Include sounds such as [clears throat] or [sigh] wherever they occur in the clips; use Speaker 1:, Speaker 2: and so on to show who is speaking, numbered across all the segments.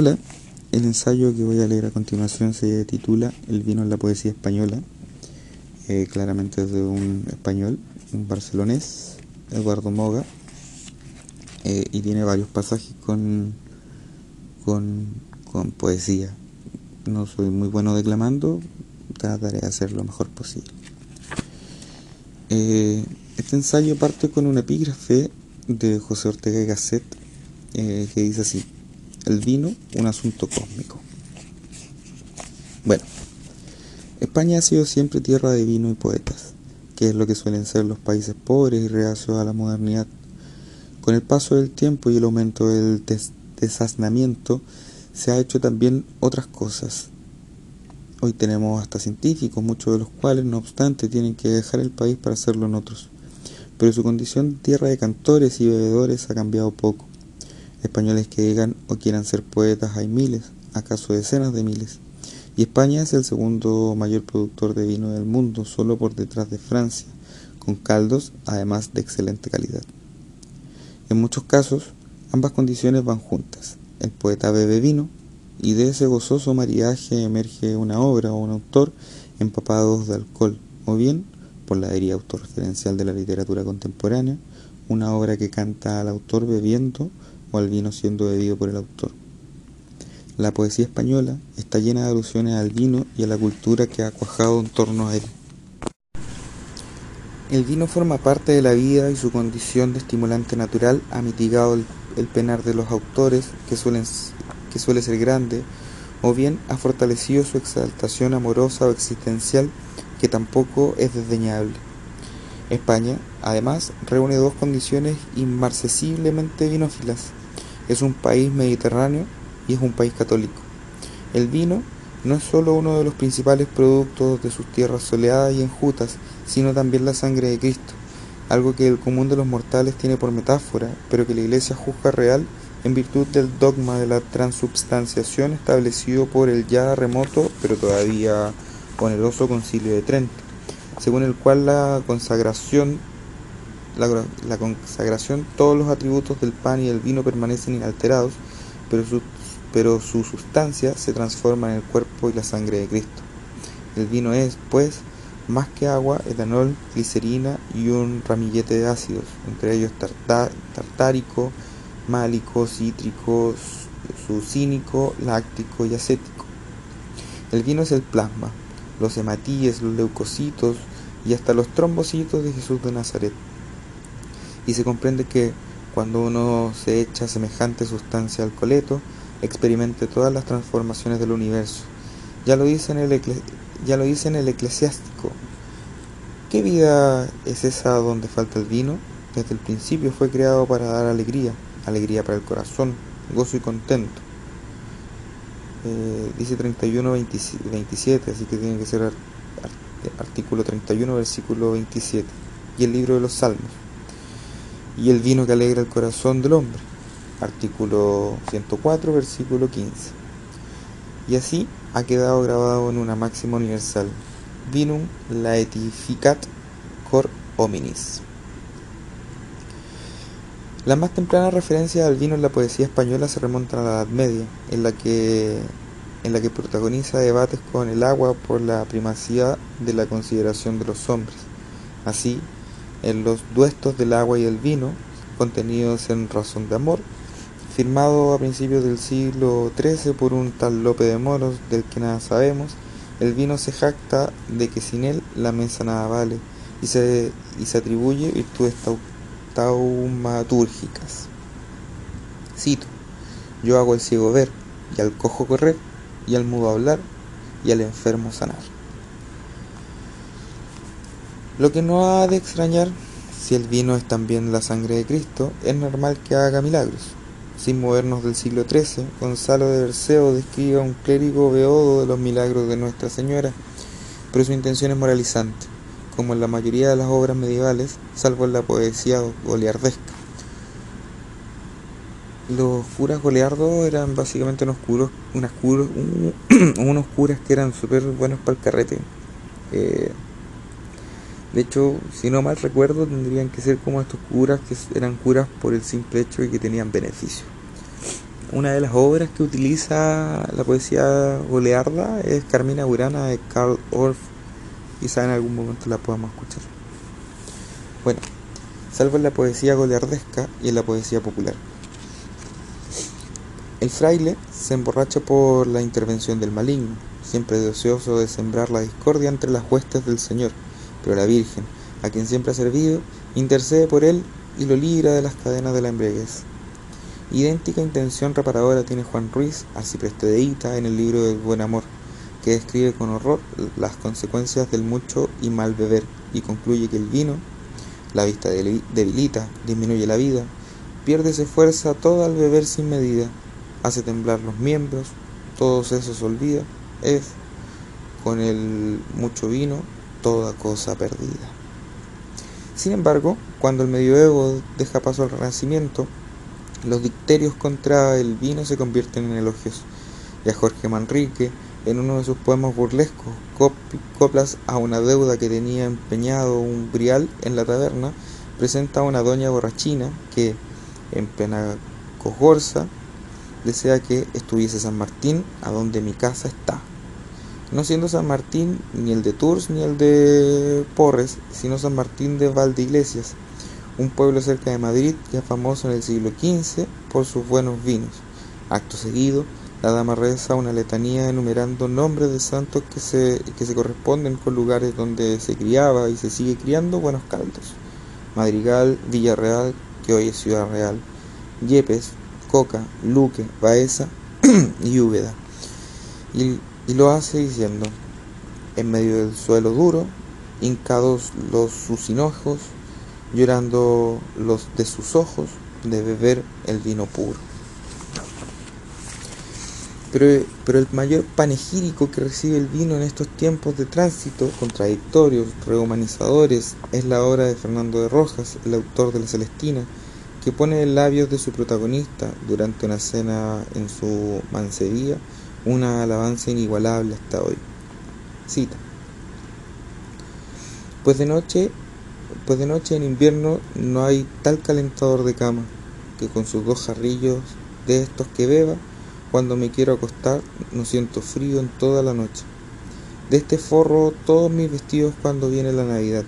Speaker 1: Hola, el ensayo que voy a leer a continuación se titula El vino en la poesía española. Eh, claramente es de un español, un barcelonés, Eduardo Moga, eh, y tiene varios pasajes con, con, con poesía. No soy muy bueno declamando, trataré de hacer lo mejor posible. Eh, este ensayo parte con un epígrafe de José Ortega y Gasset que dice así el vino, un asunto cósmico. Bueno, España ha sido siempre tierra de vino y poetas, que es lo que suelen ser los países pobres y reacios a la modernidad. Con el paso del tiempo y el aumento del des se ha hecho también otras cosas. Hoy tenemos hasta científicos, muchos de los cuales, no obstante, tienen que dejar el país para hacerlo en otros. Pero su condición tierra de cantores y bebedores ha cambiado poco. Españoles que digan o quieran ser poetas hay miles, acaso decenas de miles. Y España es el segundo mayor productor de vino del mundo, solo por detrás de Francia, con caldos además de excelente calidad. En muchos casos, ambas condiciones van juntas. El poeta bebe vino y de ese gozoso mariaje emerge una obra o un autor empapados de alcohol, o bien, por la deriva autorreferencial de la literatura contemporánea, una obra que canta al autor bebiendo o al vino siendo bebido por el autor. La poesía española está llena de alusiones al vino y a la cultura que ha cuajado en torno a él. El vino forma parte de la vida y su condición de estimulante natural ha mitigado el, penar de los autores, que, suele ser grande, o bien ha fortalecido su exaltación amorosa o existencial, que tampoco es desdeñable. España, además, reúne dos condiciones inmarcesiblemente vinófilas, es un país mediterráneo y es un país católico. El vino no es solo uno de los principales productos de sus tierras soleadas y enjutas, sino también la sangre de Cristo, algo que el común de los mortales tiene por metáfora, pero que la Iglesia juzga real en virtud del dogma de la transubstanciación establecido por el ya remoto, pero todavía oneroso Concilio de Trento, según el cual la consagración la, consagración, todos los atributos del pan y del vino permanecen inalterados, pero pero su sustancia se transforma en el cuerpo y la sangre de Cristo. El vino es, pues, más que agua, etanol, glicerina y un ramillete de ácidos, entre ellos tartárico, málico, cítrico, sucínico, láctico y acético. El vino es el plasma, los hematíes, los leucocitos y hasta los trombocitos de Jesús de Nazaret y se comprende que cuando uno se echa semejante sustancia al coleto, experimente todas las transformaciones del universo. Ya lo dice en el, ya lo dice en el eclesiástico. ¿Qué vida es esa donde falta el vino? Desde el principio fue creado para dar alegría, alegría para el corazón, gozo y contento. Eh, dice 31, 27, así que tiene que ser artículo 31, versículo 27. Y el libro de los Salmos y el vino que alegra el corazón del hombre. Artículo 104, versículo 15. Y así ha quedado grabado en una máxima universal. Vinum laetificat cor hominis. La más temprana referencia al vino en la poesía española se remonta a la Edad Media, en la que, en la que protagoniza debates con el agua por la primacía de la consideración de los hombres. Así, en los duestos del agua y el vino, contenidos en Razón de Amor, firmado a principios del siglo XIII por un tal Lope de Moros, del que nada sabemos, el vino se jacta de que sin él la mesa nada vale y se, y se atribuye virtudes taumatúrgicas. Cito, yo hago al ciego ver, y al cojo correr, y al mudo hablar, y al enfermo sanar. Lo que no ha de extrañar, si el vino es también la sangre de Cristo, es normal que haga milagros. Sin movernos del siglo XIII, Gonzalo de Berceo describe a un clérigo beodo de los milagros de Nuestra Señora, pero su intención es moralizante, como en la mayoría de las obras medievales, salvo en la poesía goliardesca. Los curas goliardos eran básicamente unos, curos, unas [clears throat] unos curas que eran súper buenos para el carrete. Eh, de hecho, si no mal recuerdo, tendrían que ser como estos curas que eran curas por el simple hecho de que tenían beneficio. una de las obras que utiliza la poesía golearda es Carmina Burana de Karl Orff. Quizá en algún momento la podamos escuchar. Bueno, salvo en la poesía goleardesca y en la poesía popular. El fraile se emborracha por la intervención del maligno, siempre deseoso de sembrar la discordia entre las huestes del Señor, pero la Virgen, a quien siempre ha servido, intercede por él y lo libra de las cadenas de la embriaguez. Idéntica intención reparadora tiene Juan Ruiz, arcipreste de Ita, en el libro del Buen Amor, que describe con horror las consecuencias del mucho y mal beber y concluye que el vino, la vista debilita, disminuye la vida, pierde su fuerza todo al beber sin medida, hace temblar los miembros, todos esos olvida, es, con el mucho vino, toda cosa perdida. Sin embargo, cuando el medioevo deja paso al renacimiento, los dicterios contra el vino se convierten en elogios, y a Jorge Manrique, en uno de sus poemas burlescos, coplas a una deuda que tenía empeñado un brial en la taberna, presenta a una doña borrachina que, en plena desea que estuviese San Martín a donde mi casa está. No siendo San Martín ni el de Tours ni el de Porres, sino San Martín de Valdeiglesias, un pueblo cerca de Madrid ya famoso en el siglo XV por sus buenos vinos. Acto seguido, la dama reza una letanía enumerando nombres de santos que se, que se corresponden con lugares donde se criaba y se sigue criando buenos caldos. Madrigal, Villarreal, que hoy es Ciudad Real, Yepes, Coca, Luque, Baeza [clears throat] y Úbeda. Y, lo hace diciendo, en medio del suelo duro, hincados los sus hinojos, llorando los de sus ojos de beber el vino puro. Pero, pero, el mayor panegírico que recibe el vino en estos tiempos de tránsito contradictorios, rehumanizadores, es la obra de Fernando de Rojas, el autor de La Celestina, que pone en labios de su protagonista, durante una cena en su mancería, una alabanza inigualable hasta hoy. Cita. Pues de noche pues de noche en invierno no hay tal calentador de cama que con sus dos jarrillos de estos que beba, cuando me quiero acostar no siento frío en toda la noche. De este forro todos mis vestidos cuando viene la Navidad.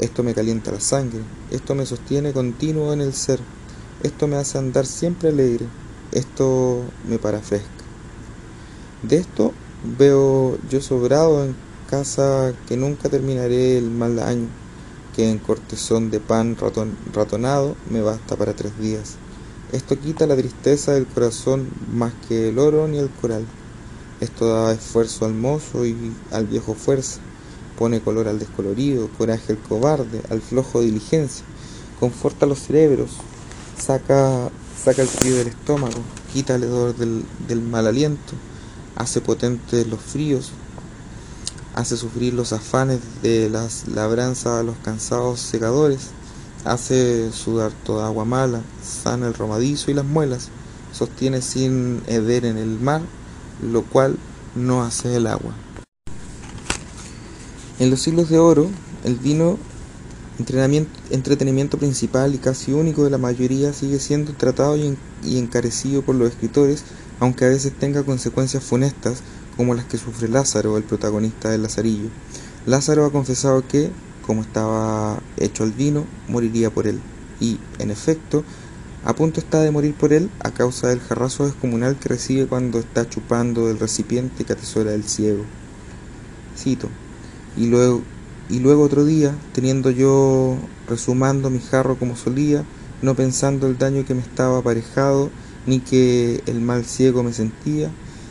Speaker 1: Esto me calienta la sangre, esto me sostiene continuo en el ser, esto me hace andar siempre alegre, esto me para fresca. De esto veo yo sobrado en casa que nunca terminaré el mal año que en cortezón de pan ratonado me basta para tres días. Esto quita la tristeza del corazón más que el oro ni el coral. Esto da esfuerzo al mozo y al viejo fuerza, pone color al descolorido, coraje al cobarde, al flojo diligencia, conforta los cerebros, saca, saca el frío del estómago, quita el hedor del, mal aliento, hace potentes los fríos, hace sufrir los afanes de las labranzas a los cansados secadores, hace sudar toda agua mala, sana el romadizo y las muelas, sostiene sin heder en el mar, lo cual no hace el agua. En los siglos de oro, el vino, entretenimiento principal y casi único de la mayoría, sigue siendo tratado y encarecido por los escritores, aunque a veces tenga consecuencias funestas como las que sufre Lázaro, el protagonista del Lazarillo. Lázaro ha confesado que, como estaba hecho el vino, moriría por él, y, en efecto, a punto está de morir por él a causa del jarrazo descomunal que recibe cuando está chupando del recipiente que atesora el ciego. Cito, y luego, y luego otro día, teniendo yo resumando mi jarro como solía, no pensando el daño que me estaba aparejado, ni que el mal ciego me sentía,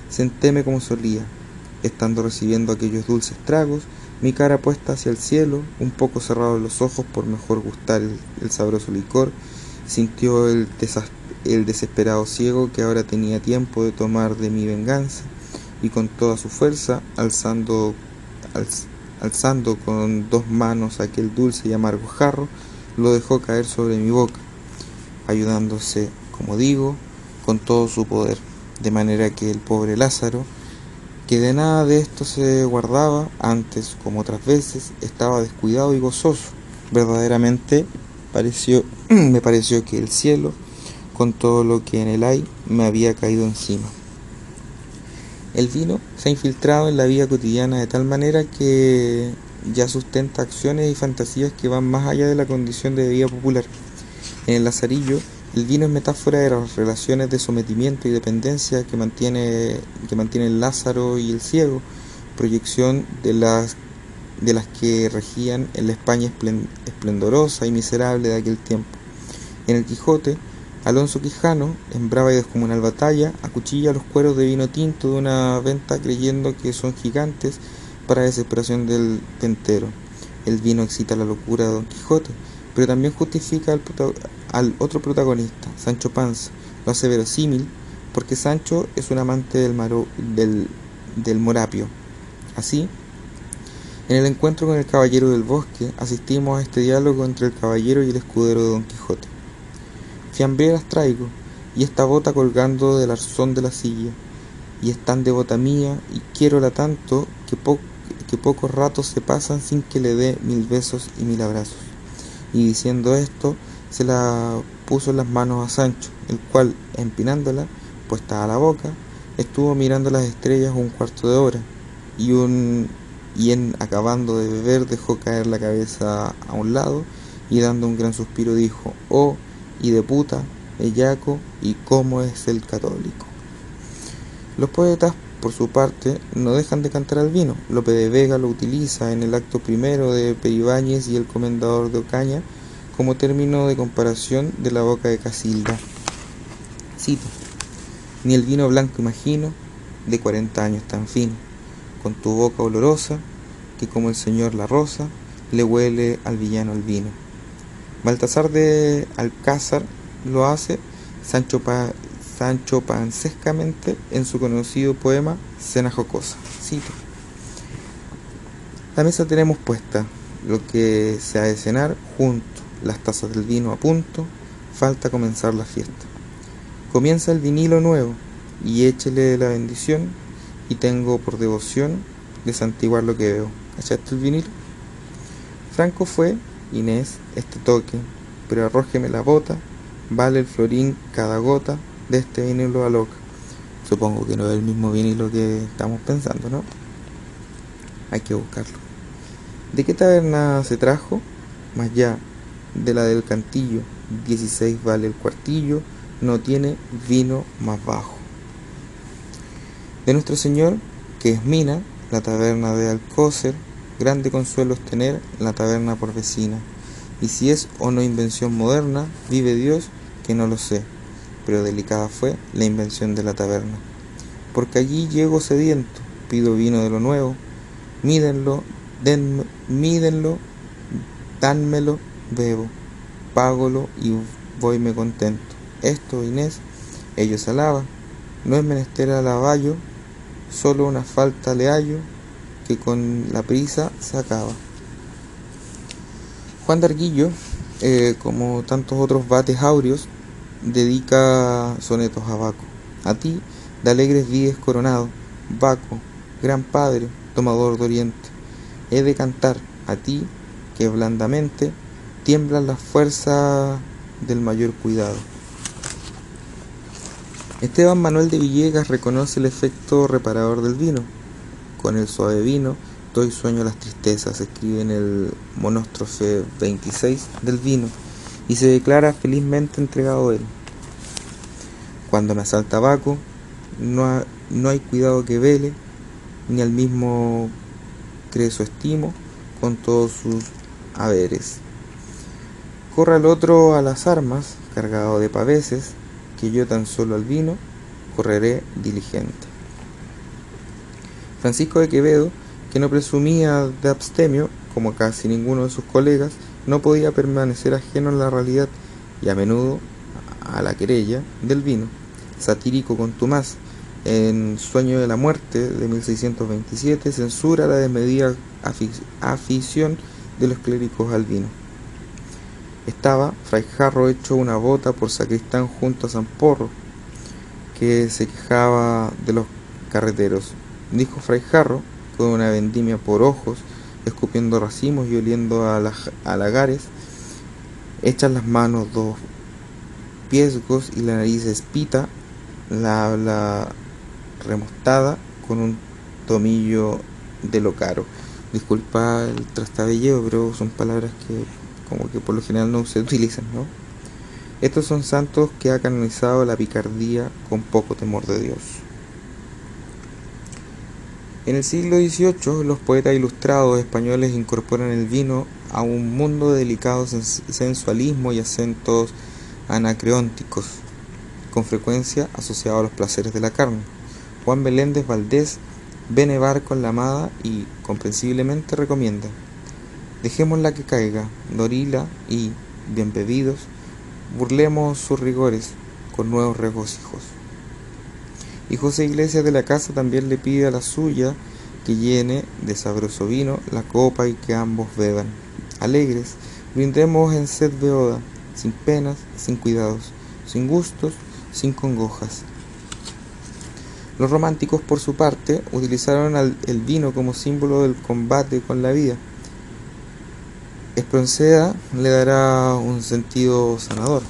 Speaker 1: sentéme como solía, estando recibiendo aquellos dulces tragos, mi cara puesta hacia el cielo, un poco cerrados los ojos por mejor gustar el, sabroso licor, sintió el, desesperado ciego que ahora tenía tiempo de tomar de mi venganza, y con toda su fuerza, alzando, alzando con dos manos aquel dulce y amargo jarro, lo dejó caer sobre mi boca, ayudándose, como digo, con todo su poder de manera que el pobre Lázaro, que de nada de esto se guardaba, antes como otras veces, estaba descuidado y gozoso. Verdaderamente pareció, [clears throat] me pareció que el cielo con todo lo que en el hay me había caído encima. El vino se ha infiltrado en la vida cotidiana de tal manera que ya sustenta acciones y fantasías que van más allá de la condición de vida popular. En el Lazarillo, el vino es metáfora de las relaciones de sometimiento y dependencia que mantiene, que mantiene el Lázaro y el ciego, proyección de las, de las que regían en la España esplendorosa y miserable de aquel tiempo. En el Quijote, Alonso Quijano, en brava y descomunal batalla, acuchilla los cueros de vino tinto de una venta creyendo que son gigantes para desesperación del tentero. El vino excita la locura de Don Quijote, pero también justifica al, otro protagonista, Sancho Panza. Lo hace verosímil porque Sancho es un amante del, del, del morapio. Así, en el encuentro con el caballero del bosque, asistimos a este diálogo entre el caballero y el escudero de Don Quijote. Fiambreras traigo, y esta bota colgando del arzón de la silla, y es tan devota mía, y quiero tanto, que, que pocos ratos se pasan sin que le dé mil besos y mil abrazos. Y diciendo esto, se la puso en las manos a Sancho, el cual, empinándola, puesta a la boca, estuvo mirando las estrellas un cuarto de hora, y, un, y en acabando de beber dejó caer la cabeza a un lado, y dando un gran suspiro dijo, oh, y de puta, bellaco, y cómo es el católico. Los poetas, por su parte, no dejan de cantar al vino. Lope de Vega lo utiliza en el acto primero de Peribáñez y el comendador de Ocaña como término de comparación de la boca de Casilda. Cito, ni el vino blanco imagino, de cuarenta años tan fino, con tu boca olorosa, que como el señor la rosa, le huele al villano el vino. Baltasar de Alcázar lo hace Sancho, Sancho Pancescamente en su conocido poema Cena Jocosa. Cito. La mesa tenemos puesta, lo que se ha de cenar junto, las tazas del vino a punto, falta comenzar la fiesta. Comienza el vinilo nuevo y échele la bendición y tengo por devoción desantiguar lo que veo. ¿Echaste el vinilo? Franco fue Inés, este toque, pero arrójeme la bota, vale el florín cada gota de este vinilo a loca. Supongo que no es el mismo vinilo que estamos pensando, ¿no? Hay que buscarlo. ¿De qué taberna se trajo? Más allá de la del cantillo, 16 vale el cuartillo, no tiene vino más bajo. De nuestro Señor, que es Mina, la taberna de Alcócer, Grande consuelo es tener la taberna por vecina. Y si es o no invención moderna, vive Dios que no lo sé, pero delicada fue la invención de la taberna. Porque allí llego sediento, pido vino de lo nuevo, mídenlo, den, mídenlo, dánmelo, bebo, págolo y voyme contento. Esto, Inés, ellos alaban, no es menester alaballo, solo una falta le hallo, que con la prisa se acaba. Juan de Arguillo, eh, como tantos otros bates áureos, dedica sonetos a Baco. A ti, de alegres vides coronado, Baco, gran padre, tomador de oriente, he de cantar a ti que blandamente tiemblan las fuerzas del mayor cuidado. Esteban Manuel de Villegas reconoce el efecto reparador del vino, con el suave vino doy sueño a las tristezas, escribe en el monóstrofe 26 del vino y se declara felizmente entregado a él. Cuando me asalta Baco, no, no hay cuidado que vele, ni al mismo creso estimo con todos sus haberes. Corra el otro a las armas, cargado de paveses, que yo tan solo al vino correré diligente. Francisco de Quevedo, que no presumía de abstemio, como casi ninguno de sus colegas, no podía permanecer ajeno a la realidad y a menudo a la querella del vino. Satírico contumaz, en Sueño de la Muerte de 1627, censura la desmedida afición de los clérigos al vino. Estaba Fray Jarro hecho una bota por sacristán junto a San Porro, que se quejaba de los carreteros dijo Fray Jarro, con una vendimia por ojos, escupiendo racimos y oliendo a, lagares, echan las manos dos piesgos y la nariz espita, la habla remostada con un tomillo de lo caro. Disculpa el trastabilleo, pero son palabras que como que por lo general no se utilizan, ¿no? Estos son santos que ha canonizado la picardía con poco temor de Dios. En el siglo XVIII, los poetas ilustrados españoles incorporan el vino a un mundo de delicado sensualismo y acentos anacreónticos, con frecuencia asociados a los placeres de la carne. Juan Beléndez Valdés ve nevar con la amada y, comprensiblemente, recomienda: Dejémosla que caiga, dorila y, bien bebidos, burlemos sus rigores con nuevos regocijos. Y José Iglesias de la Casa también le pide a la suya que llene de sabroso vino la copa y que ambos beban. Alegres, brindemos en sed beoda, sin penas, sin cuidados, sin gustos, sin congojas. Los románticos, por su parte, utilizaron el vino como símbolo del combate con la vida. Espronceda le dará un sentido sanador,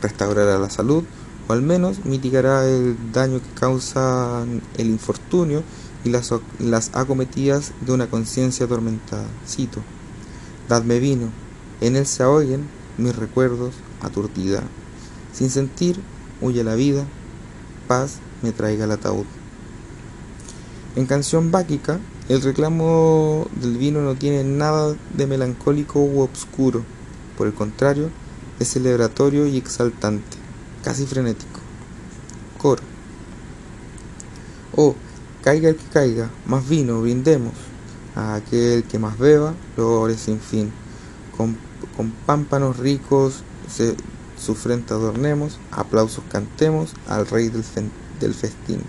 Speaker 1: restaurará la salud o al menos mitigará el daño que causa el infortunio y las, las acometidas de una conciencia atormentada. Cito, Dadme vino, en él se oyen mis recuerdos aturdida. Sin sentir, huye la vida, paz me traiga el ataúd. En canción báquica, el reclamo del vino no tiene nada de melancólico u obscuro, por el contrario, es celebratorio y exaltante, casi frenético. Coro. Oh, caiga el que caiga, más vino, brindemos, a aquel que más beba, logre sin fin. Con, pámpanos ricos se, su frente adornemos, aplausos cantemos al rey del, del festín.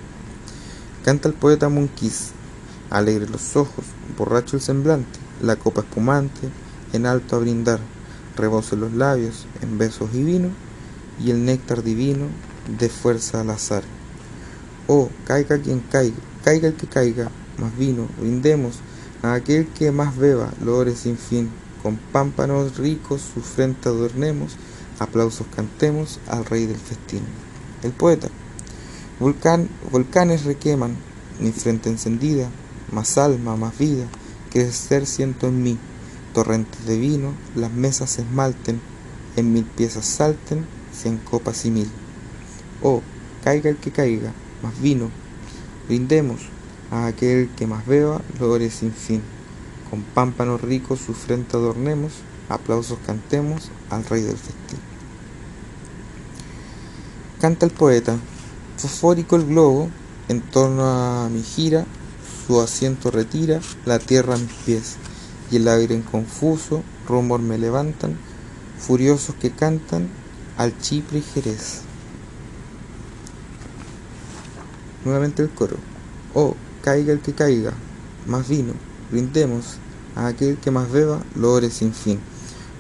Speaker 1: Canta el poeta Munquís, alegre los ojos, borracho el semblante, la copa espumante, en alto a brindar, rebose los labios en besos y vino, y el néctar divino de fuerza al azar. Oh, caiga quien caiga, caiga el que caiga, más vino, brindemos a aquel que más beba, lore sin fin, con pámpanos ricos su frente adornemos, aplausos cantemos al rey del festín. El poeta. Volcán, volcanes requeman, mi frente encendida, más alma, más vida, crecer siento en mí, torrentes de vino, las mesas se esmalten, en mil piezas salten, cien copas y mil. Oh, caiga el que caiga, más vino, brindemos a aquel que más beba, logre sin fin. Con pámpanos ricos su frente adornemos, aplausos cantemos al rey del festín. Canta el poeta, fosfórico el globo, en torno a mi gira, su asiento retira, la tierra a mis pies, y el aire en confuso rumor me levantan, furiosos que cantan al Chipre y Jerez. Nuevamente el coro. Oh, caiga el que caiga, más vino, brindemos a aquel que más beba, lore sin fin.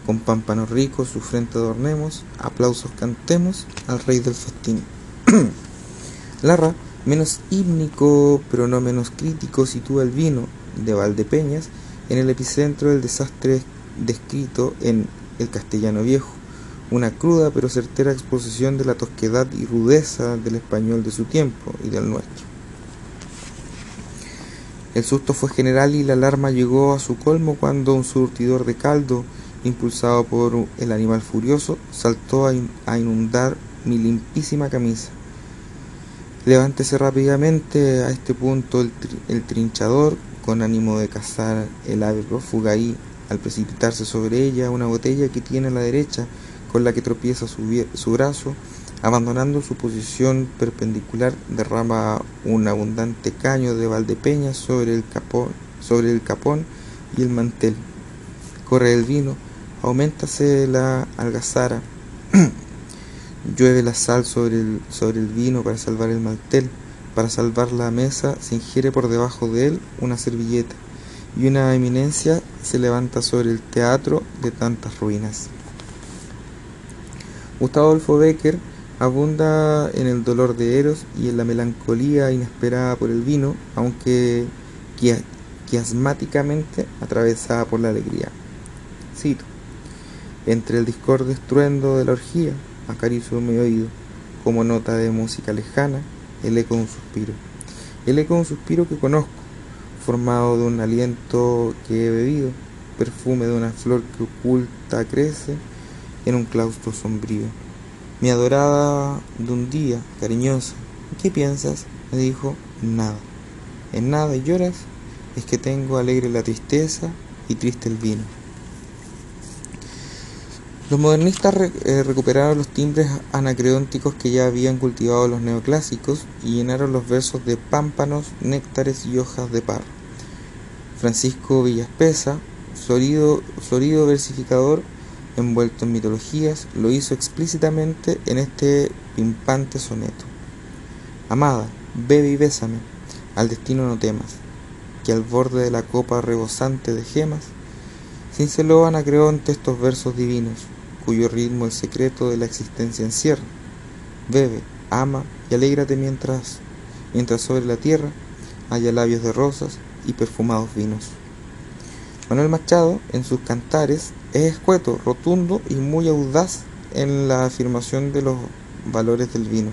Speaker 1: Con pámpanos ricos su frente adornemos, aplausos cantemos al rey del festín. [clears throat] Larra Menos hímnico, pero no menos crítico, sitúa el vino de Valdepeñas en el epicentro del desastre descrito en El Castellano Viejo, una cruda pero certera exposición de la tosquedad y rudeza del español de su tiempo y del nuestro. El susto fue general y la alarma llegó a su colmo cuando un surtidor de caldo, impulsado por el animal furioso, saltó a inundar mi limpísima camisa. Levántese rápidamente a este punto el, trinchador, con ánimo de cazar el ave prófuga y, al precipitarse sobre ella, una botella que tiene a la derecha, con la que tropieza su, brazo, abandonando su posición perpendicular, derrama un abundante caño de valdepeña sobre el capón, sobre el capón y el mantel. Corre el vino, aumentase la algazara. [clears throat] Llueve la sal sobre el, sobre el vino para salvar el mantel, para salvar la mesa se ingiere por debajo de él una servilleta, y una eminencia se levanta sobre el teatro de tantas ruinas. Gustavo Adolfo Becker abunda en el dolor de Eros y en la melancolía inesperada por el vino, aunque quiasmáticamente atravesada por la alegría. Cito, entre el discorde estruendo de la orgía, acaricio mi oído, como nota de música lejana, el eco de un suspiro. El eco de un suspiro que conozco, formado de un aliento que he bebido, perfume de una flor que oculta crece en un claustro sombrío. Mi adorada de un día, cariñosa, ¿qué piensas? me dijo, nada. En nada lloras, es que tengo alegre la tristeza y triste el vino. Los modernistas eh, recuperaron los timbres anacreónticos que ya habían cultivado los neoclásicos y llenaron los versos de pámpanos, néctares y hojas de par. Francisco Villaspesa, florido, versificador envuelto en mitologías, lo hizo explícitamente en este pimpante soneto. Amada, bebe y bésame, al destino no temas, que al borde de la copa rebosante de gemas, cinceló Anacreonte estos versos divinos, cuyo ritmo el secreto de la existencia encierra. Bebe, ama y alégrate mientras, mientras sobre la tierra haya labios de rosas y perfumados vinos. Manuel Machado, en sus cantares, es escueto, rotundo y muy audaz en la afirmación de los valores del vino.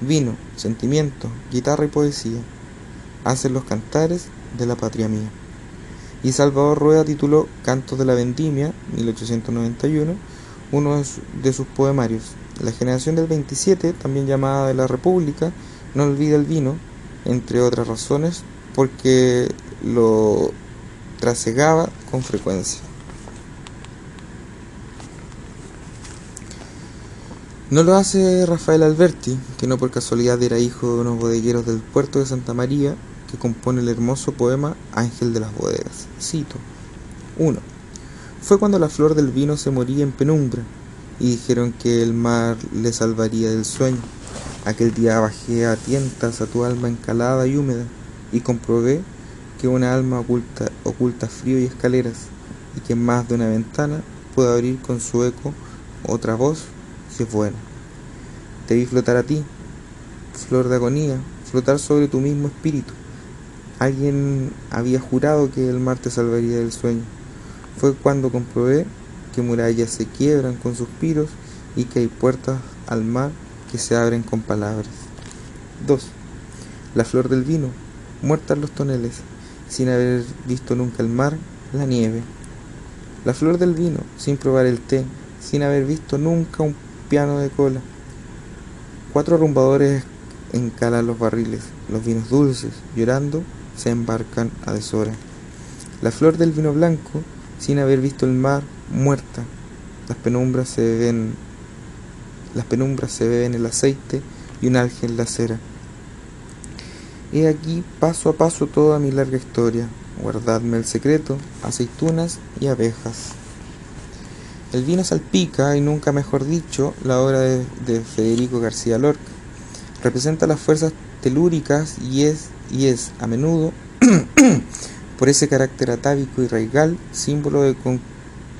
Speaker 1: Vino, sentimiento, guitarra y poesía hacen los cantares de la patria mía. Y Salvador Rueda tituló Cantos de la Vendimia, 1891, uno de sus poemarios. La generación del 27, también llamada de la República, no olvida el vino, entre otras razones, porque lo trasegaba con frecuencia. No lo hace Rafael Alberti, que no por casualidad era hijo de unos bodegueros del puerto de Santa María, que compone el hermoso poema Ángel de las Bodegas. Cito. 1. Fue cuando la flor del vino se moría en penumbra y dijeron que el mar le salvaría del sueño. Aquel día bajé a tientas a tu alma encalada y húmeda y comprobé que una alma oculta, oculta frío y escaleras y que más de una ventana puede abrir con su eco otra voz si es buena. Te vi flotar a ti, flor de agonía, flotar sobre tu mismo espíritu. Alguien había jurado que el mar te salvaría del sueño fue cuando comprobé que murallas se quiebran con suspiros y que hay puertas al mar que se abren con palabras. 2. La flor del vino, muerta en los toneles, sin haber visto nunca el mar, la nieve. La flor del vino, sin probar el té, sin haber visto nunca un piano de cola. Cuatro rumbadores encalan los barriles, los vinos dulces, llorando, se embarcan a deshora. La flor del vino blanco, sin haber visto el mar, muerta. Las penumbras se ven, las penumbras se beben el aceite y un en la cera. He aquí paso a paso toda mi larga historia. Guardadme el secreto, aceitunas y abejas. El vino salpica, y nunca mejor dicho, la obra de, de Federico García Lorca. Representa las fuerzas telúricas y es, y es a menudo [clears throat] [coughs] por ese carácter atávico y raigal, símbolo de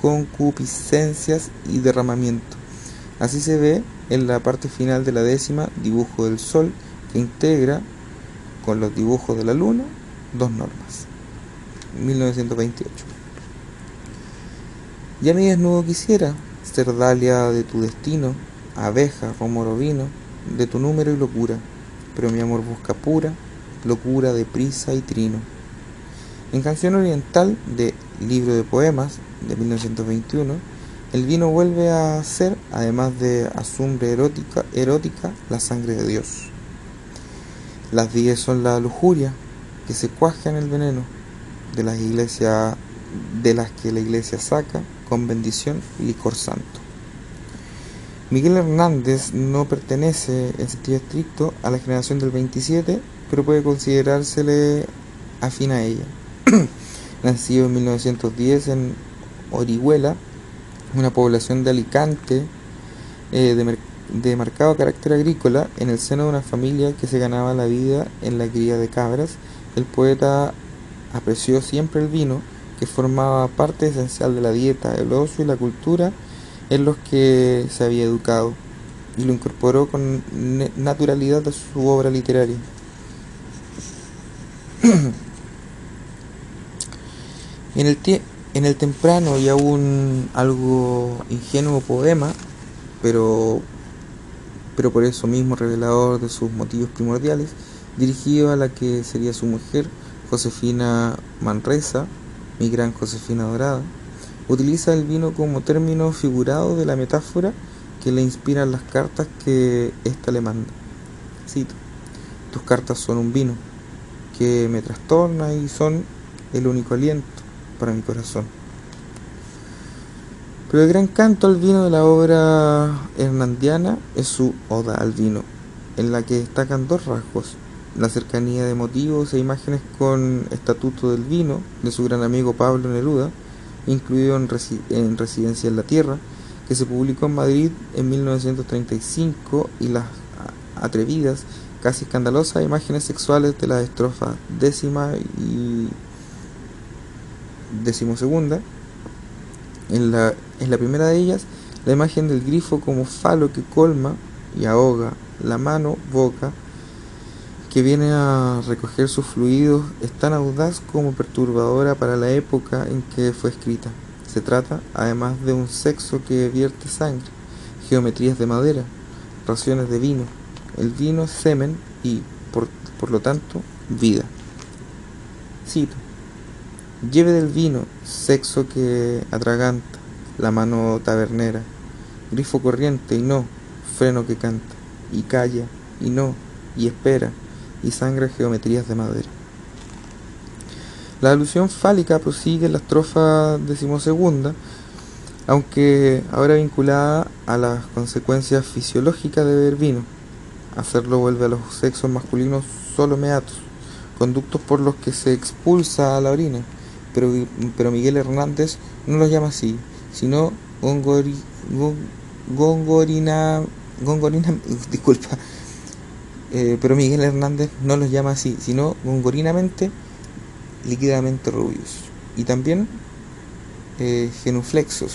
Speaker 1: concupiscencias y derramamiento. Así se ve en la parte final de la décima dibujo del sol que integra con los dibujos de la luna dos normas. 1928. Ya mi desnudo quisiera ser dalia de tu destino, abeja, romoro vino, de tu número y locura, pero mi amor busca pura, locura de prisa y trino en Canción Oriental de Libro de Poemas de 1921, el vino vuelve a ser, además de azumbre erótica, erótica, la sangre de Dios. Las diez son la lujuria que se cuaja en el veneno de las iglesias de las que la iglesia saca con bendición licor santo. Miguel Hernández no pertenece en sentido estricto a la generación del 27, pero puede considerársele afín a ella. [clears throat] nacido en 1910 en Orihuela, una población de Alicante eh, de, marcado carácter agrícola, en el seno de una familia que se ganaba la vida en la cría de cabras, el poeta apreció siempre el vino, que formaba parte esencial de la dieta, el ocio y la cultura en los que se había educado, y lo incorporó con naturalidad a su obra literaria. [clears throat] En el, temprano y aún algo ingenuo poema pero, pero por eso mismo revelador de sus motivos primordiales, dirigido a la que sería su mujer, Josefina Manresa, mi gran Josefina Dorada, utiliza el vino como término figurado de la metáfora que le inspiran las cartas que ésta le manda. Cito, tus cartas son un vino que me trastorna y son el único aliento para mi corazón. Pero el gran canto al vino de la obra hernandiana es su Oda al vino, en la que destacan dos rasgos, la cercanía de motivos e imágenes con Estatuto del Vino de su gran amigo Pablo Neruda, incluido en, Residencia en la Tierra, que se publicó en Madrid en 1935, y las atrevidas, casi escandalosas imágenes sexuales de la estrofa décima y decimosegunda. En la, en la primera de ellas, la imagen del grifo como falo que colma y ahoga la mano, boca, que viene a recoger sus fluidos es tan audaz como perturbadora para la época en que fue escrita. Se trata, además, de un sexo que vierte sangre, geometrías de madera, raciones de vino. El vino semen y, por, por lo tanto, vida. Cito. Lleve del vino, sexo que atraganta, la mano tabernera, grifo corriente y no, freno que canta, y calla, y no, y espera, y sangra geometrías de madera. La alusión fálica prosigue la estrofa decimosegunda, aunque ahora vinculada a las consecuencias fisiológicas de beber vino. Hacerlo vuelve a los sexos masculinos solo meatos, conductos por los que se expulsa a la orina, pero, pero Miguel Hernández no los llama así, sino gongori, gongorina, gongorina, [laughs] disculpa, eh, pero Miguel Hernández no los llama así, sino gongorinamente, líquidamente rubios. Y también eh, genuflexos,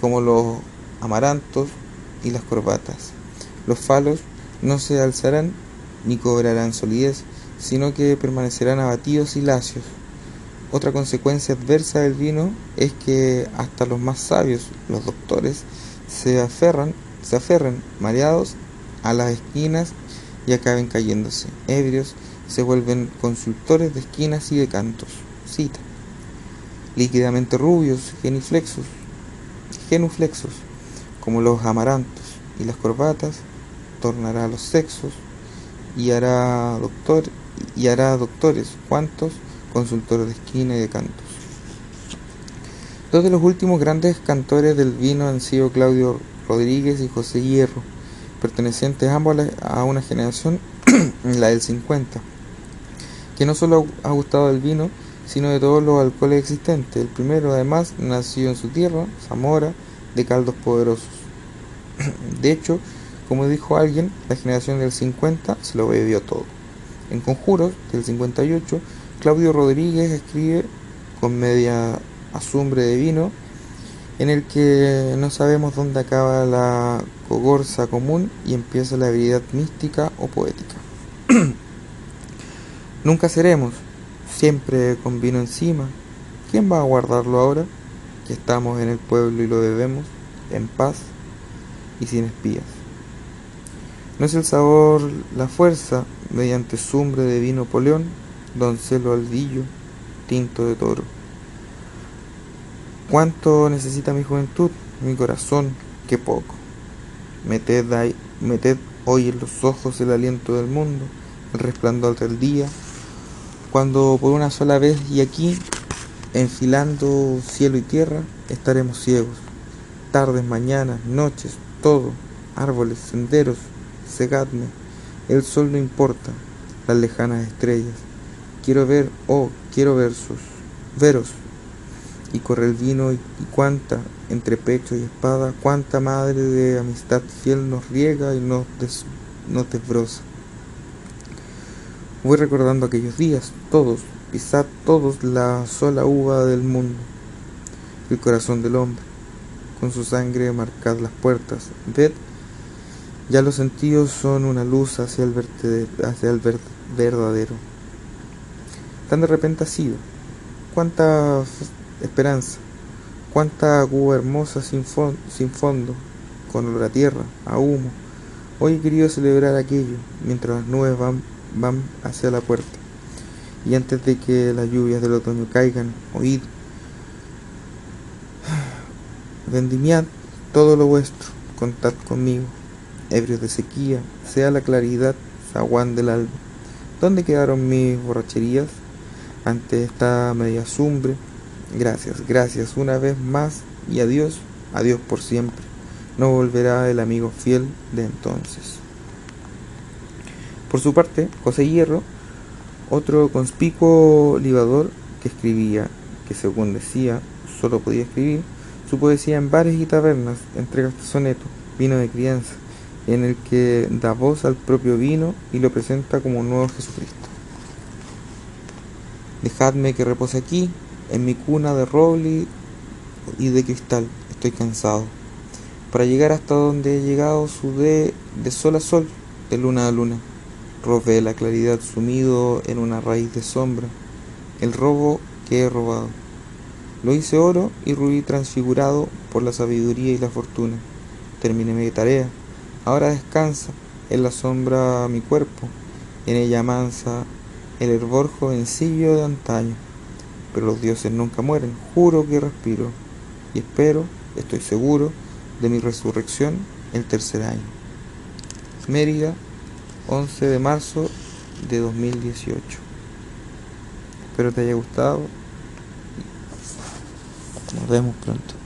Speaker 1: como los amarantos y las corbatas. Los falos no se alzarán ni cobrarán solidez, sino que permanecerán abatidos y lacios. Otra consecuencia adversa del vino es que hasta los más sabios, los doctores, se aferran, se aferran mareados a las esquinas y acaben cayéndose. Ebrios se vuelven consultores de esquinas y de cantos. Cita. Líquidamente rubios, genuflexos, genuflexos, como los amarantos y las corbatas, tornará a los sexos y hará doctor y hará doctores cuantos consultores de esquina y de cantos. Dos de los últimos grandes cantores del vino han sido Claudio Rodríguez y José Hierro, pertenecientes ambos a una generación, [clears throat] la del 50, que no solo ha gustado del vino, sino de todos los alcoholes existentes. El primero, además, nació en su tierra, Zamora, de caldos poderosos. [clears throat] De hecho, como dijo alguien, la generación del 50 se lo bebió todo. En Conjuros, del 58, Claudio Rodríguez escribe con media azumbre de vino en el que no sabemos dónde acaba la cogorza común y empieza la habilidad mística o poética. [clears throat] Nunca seremos, siempre con vino encima. ¿Quién va a guardarlo ahora? Que estamos en el pueblo y lo bebemos, en paz y sin espías. No es el sabor la fuerza, mediante sumbre de vino poleón, doncelo aldillo, tinto de toro. ¿Cuánto necesita mi juventud, mi corazón? Qué poco. Meted, meted hoy en los ojos el aliento del mundo, el resplandor del día, cuando por una sola vez y aquí, enfilando cielo y tierra, estaremos ciegos. Tardes, mañanas, noches, todo, árboles, senderos, cegadme. El sol no importa, las lejanas estrellas. Quiero ver, oh, quiero versos, veros y corre el vino y, cuánta, entre pecho y espada, cuánta madre de amistad fiel nos riega y nos, desbroza. Voy recordando aquellos días, todos, pisad todos la sola uva del mundo, el corazón del hombre, con su sangre marcad las puertas. Ved, ya los sentidos son una luz hacia el, hacia el verdadero. Tan de repente ha sido. Cuánta esperanza. Cuánta agua hermosa sin, sin fondo, con olor a tierra, a humo. Hoy he querido celebrar aquello, mientras las nubes van, van hacia la puerta. Y antes de que las lluvias del otoño caigan, oíd, [sighs] vendimiad todo lo vuestro, contad conmigo, ebrios de sequía, sea la claridad, zaguán del alba. ¿Dónde quedaron mis borracherías ante esta media sumbre? Gracias, gracias una vez más y adiós, adiós por siempre. No volverá el amigo fiel de entonces. Por su parte, José Hierro, otro conspicuo libador que escribía, que según decía, solo podía escribir, su poesía en bares y tabernas, entrega este soneto, vino de crianza, en el que da voz al propio vino y lo presenta como un nuevo Jesucristo. Dejadme que repose aquí, en mi cuna de roble y de cristal, estoy cansado. Para llegar hasta donde he llegado sudé de sol a sol, de luna a luna. Robé la claridad sumido en una raíz de sombra, el robo que he robado. Lo hice oro y rubí transfigurado por la sabiduría y la fortuna. Terminé mi tarea Ahora descansa en la sombra mi cuerpo, en ella mansa el hervor jovencillo de antaño. Pero los dioses nunca mueren, juro que respiro, y espero, estoy seguro, de mi resurrección el tercer año. Mérida, 11 de marzo de 2018. Espero te haya gustado. Nos vemos pronto.